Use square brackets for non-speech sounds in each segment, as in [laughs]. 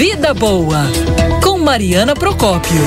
Vida Boa, com Mariana Procópio.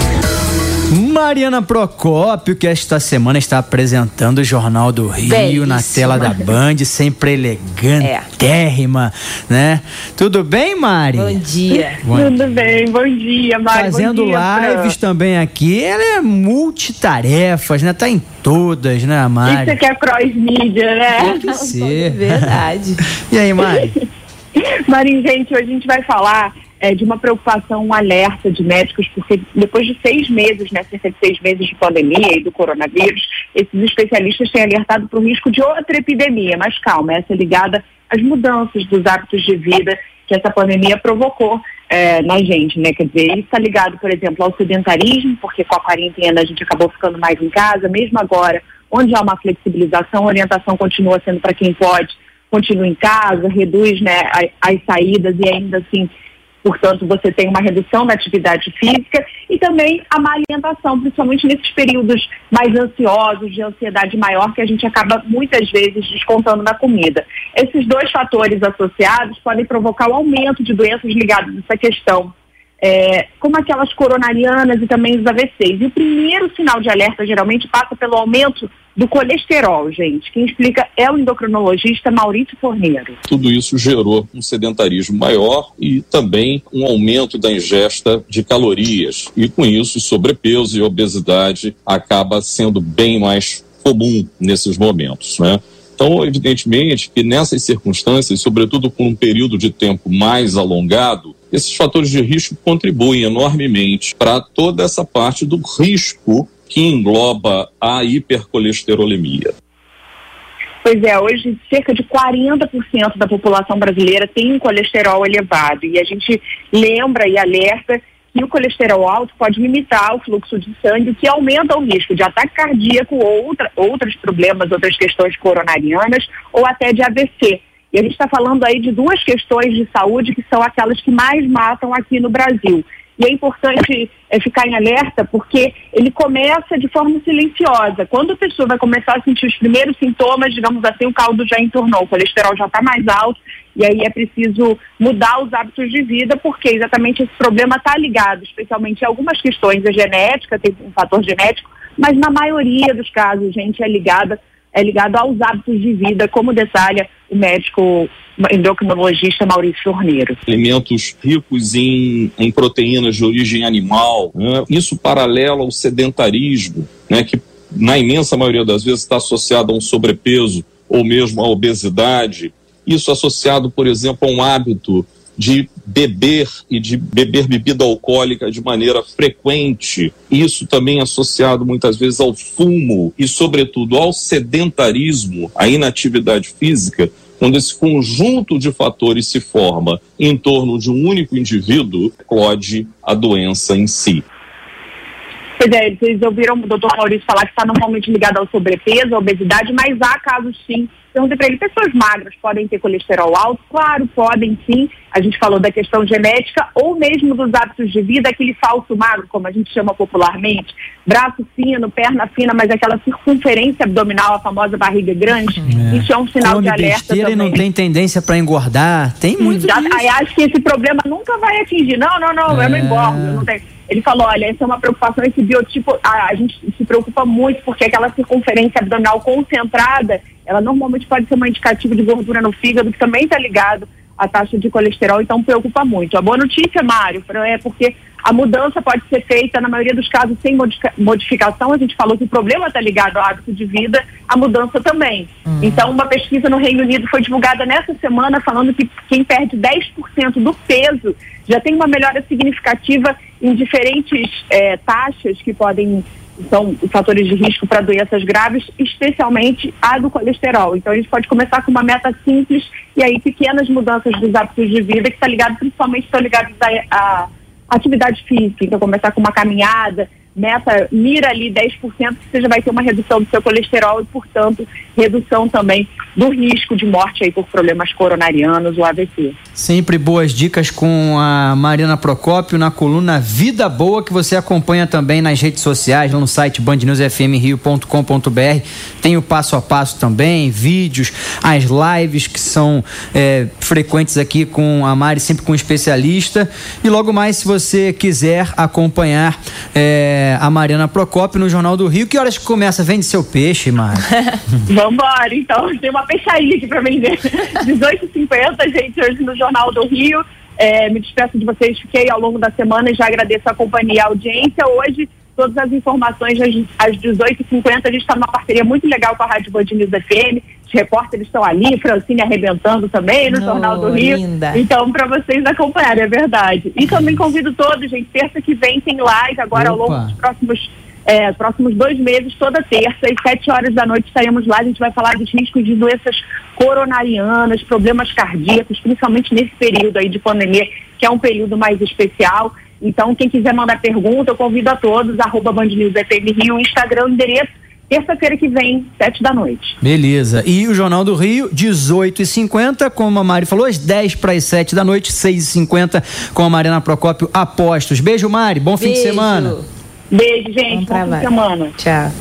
Mariana Procópio, que esta semana está apresentando o Jornal do Rio Belíssima. na tela da Band, sempre elegantérrima, né? Tudo bem, Mari? Bom dia. Bom- Tudo bem, bom dia, Mari. Fazendo dia, lives também aqui, ela é multitarefas, né? Tá em todas, né, Fran. Isso Mari? aqui é cross-mídia, né? Tem que ser. Verdade. [laughs] E aí, Mari? [laughs] Mari, gente, hoje a gente vai falar é, de uma preocupação, um alerta de médicos, porque depois de seis meses, né, cerca de seis meses de pandemia e do coronavírus, esses especialistas têm alertado para o risco de outra epidemia. Mas calma, essa é ligada às mudanças dos hábitos de vida que essa pandemia provocou é, na gente, né? Quer dizer, isso está ligado, por exemplo, ao sedentarismo, porque com a quarentena a gente acabou ficando mais em casa, mesmo agora, onde há uma flexibilização, a orientação continua sendo para quem pode, continua em casa, reduz né, as saídas e ainda assim Portanto, você tem uma redução da atividade física e também a má alimentação, principalmente nesses períodos mais ansiosos, de ansiedade maior, que a gente acaba muitas vezes descontando na comida. Esses dois fatores associados podem provocar o aumento de doenças ligadas a essa questão, é, como aquelas coronarianas e também os AVCs. E o primeiro sinal de alerta geralmente passa pelo aumento do colesterol, gente. Quem explica é o endocrinologista Maurício Forneiro. Tudo isso gerou um sedentarismo maior e também um aumento da ingesta de calorias. E com isso, sobrepeso e obesidade acaba sendo bem mais comum nesses momentos, né? Então, evidentemente que nessas circunstâncias, sobretudo por um período de tempo mais alongado, esses fatores de risco contribuem enormemente para toda essa parte do risco que engloba a hipercolesterolemia. Pois é, hoje cerca de 40% da população brasileira tem um colesterol elevado e a gente lembra e alerta que o colesterol alto pode limitar o fluxo de sangue, o que aumenta o risco de ataque cardíaco ou outra, outros problemas, outras questões coronarianas ou até de AVC. E a gente está falando aí de duas questões de saúde que são aquelas que mais matam aqui no Brasil. E é importante é, ficar em alerta porque ele começa de forma silenciosa. Quando a pessoa vai começar a sentir os primeiros sintomas, digamos assim, o caldo já entornou, o colesterol já está mais alto, e aí é preciso mudar os hábitos de vida, porque exatamente esse problema está ligado, especialmente em algumas questões, a genética, tem um fator genético, mas na maioria dos casos, gente, é ligada é ligado aos hábitos de vida, como detalha o médico endocrinologista Maurício Forneiro. alimentos ricos em, em proteínas de origem animal, né? isso paralelo ao sedentarismo, né? que na imensa maioria das vezes está associado a um sobrepeso ou mesmo à obesidade. Isso associado, por exemplo, a um hábito de beber e de beber bebida alcoólica de maneira frequente. Isso também associado muitas vezes ao fumo e, sobretudo, ao sedentarismo, à inatividade física, quando esse conjunto de fatores se forma em torno de um único indivíduo, eclode a doença em si. Pois é, vocês ouviram o doutor Maurício falar que está normalmente ligado ao sobrepeso, à obesidade, mas há casos sim. Perguntei para ele, pessoas magras podem ter colesterol alto? Claro, podem sim. A gente falou da questão genética ou mesmo dos hábitos de vida, aquele falso magro, como a gente chama popularmente, braço fino, perna fina, mas aquela circunferência abdominal, a famosa barriga grande. Isso é um sinal Come de alerta também. não tem tendência para engordar. Tem muito Já- acho que esse problema nunca vai atingir. Não, não, não, eu não É. engordo. Eu não tenho. Ele falou, olha, essa é uma preocupação, esse biotipo, a, a gente se preocupa muito porque aquela circunferência abdominal concentrada, ela normalmente pode ser uma indicativa de gordura no fígado, que também está ligado à taxa de colesterol, então preocupa muito. A boa notícia, Mário, é porque a mudança pode ser feita, na maioria dos casos, sem modifica- modificação. A gente falou que o problema está ligado ao hábito de vida, a mudança também. Então, uma pesquisa no Reino Unido foi divulgada nessa semana falando que quem perde 10% do peso já tem uma melhora significativa em diferentes eh, taxas que podem são fatores de risco para doenças graves, especialmente a do colesterol. Então a gente pode começar com uma meta simples e aí pequenas mudanças dos hábitos de vida que está ligado principalmente estão ligados à à atividade física. Então começar com uma caminhada, meta, mira ali 10%, que você já vai ter uma redução do seu colesterol e, portanto, redução também do risco de morte aí por problemas coronarianos, o AVC. Sempre boas dicas com a Mariana Procópio na coluna Vida Boa, que você acompanha também nas redes sociais, no site bandnewsfmrio.com.br. Tem o passo a passo também, vídeos, as lives que são é, frequentes aqui com a Mari, sempre com um especialista. E logo mais, se você quiser acompanhar é, a Mariana Procópio no Jornal do Rio, que horas que começa? Vende seu peixe, Mari? [laughs] Vambora, então. Tem uma peixaria aqui para vender. [laughs] 18h50, gente, hoje no Jornal do Rio. É, me despeço de vocês, fiquei ao longo da semana e já agradeço a companhia e a audiência. Hoje, todas as informações às 18h50, a gente está numa parceria muito legal com a Rádio Band News FM. Repórteres estão ali, Francine arrebentando também no oh, Jornal do Rio. Linda. Então, para vocês acompanharem, é verdade. E também convido todos, gente, terça que vem tem live agora Opa. ao longo dos próximos é, próximos dois meses, toda terça, às sete horas da noite, estaremos lá. A gente vai falar dos riscos de doenças coronarianas, problemas cardíacos, principalmente nesse período aí de pandemia, que é um período mais especial. Então, quem quiser mandar pergunta, eu convido a todos, arroba Band News FM Rio, Instagram, endereço, terça-feira que vem, sete da noite. Beleza. E o Jornal do Rio, 18h50, como a Mari falou, às 10 para as 7 da noite, 6h50, com a Mariana Procópio Apostos. Beijo, Mari. Bom Beijo. fim de semana. Beijo, gente. Bom, Bom fim de semana. Tchau.